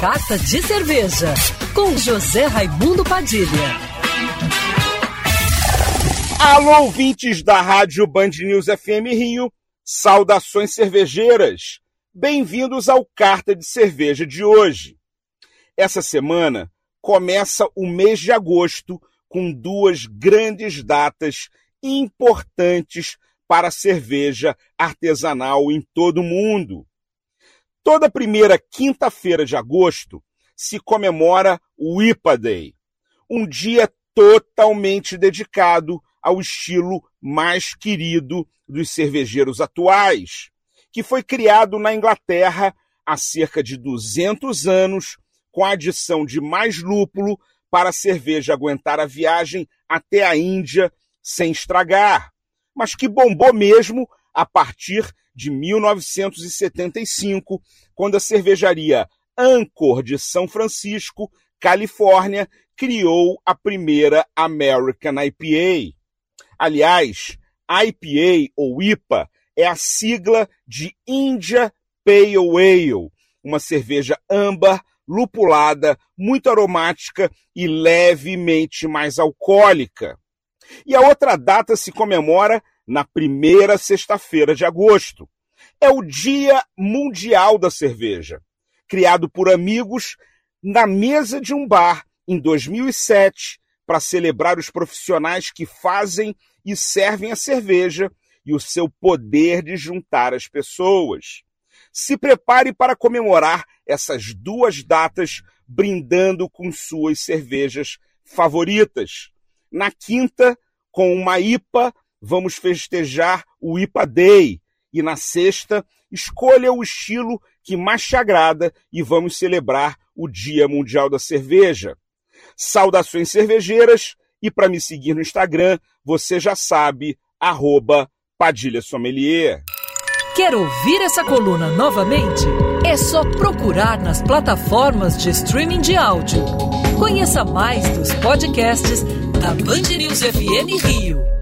Carta de Cerveja, com José Raimundo Padilha. Alô, ouvintes da Rádio Band News FM Rio, saudações cervejeiras. Bem-vindos ao Carta de Cerveja de hoje. Essa semana começa o mês de agosto com duas grandes datas importantes para a cerveja artesanal em todo o mundo. Toda primeira quinta-feira de agosto se comemora o IPA Day, um dia totalmente dedicado ao estilo mais querido dos cervejeiros atuais, que foi criado na Inglaterra há cerca de 200 anos, com a adição de mais lúpulo para a cerveja aguentar a viagem até a Índia sem estragar, mas que bombou mesmo a partir de 1975, quando a cervejaria Anchor de São Francisco, Califórnia, criou a primeira American IPA. Aliás, IPA ou IPA é a sigla de India Pale Ale, uma cerveja âmbar, lupulada, muito aromática e levemente mais alcoólica. E a outra data se comemora na primeira sexta-feira de agosto. É o Dia Mundial da Cerveja, criado por amigos na mesa de um bar em 2007 para celebrar os profissionais que fazem e servem a cerveja e o seu poder de juntar as pessoas. Se prepare para comemorar essas duas datas brindando com suas cervejas favoritas. Na quinta, com uma IPA, vamos festejar o IPA Day. E na sexta, escolha o estilo que mais te agrada e vamos celebrar o Dia Mundial da Cerveja. Saudações cervejeiras e para me seguir no Instagram, você já sabe, arroba Padilha Sommelier. Quer ouvir essa coluna novamente? É só procurar nas plataformas de streaming de áudio. Conheça mais dos podcasts da Band News FM Rio.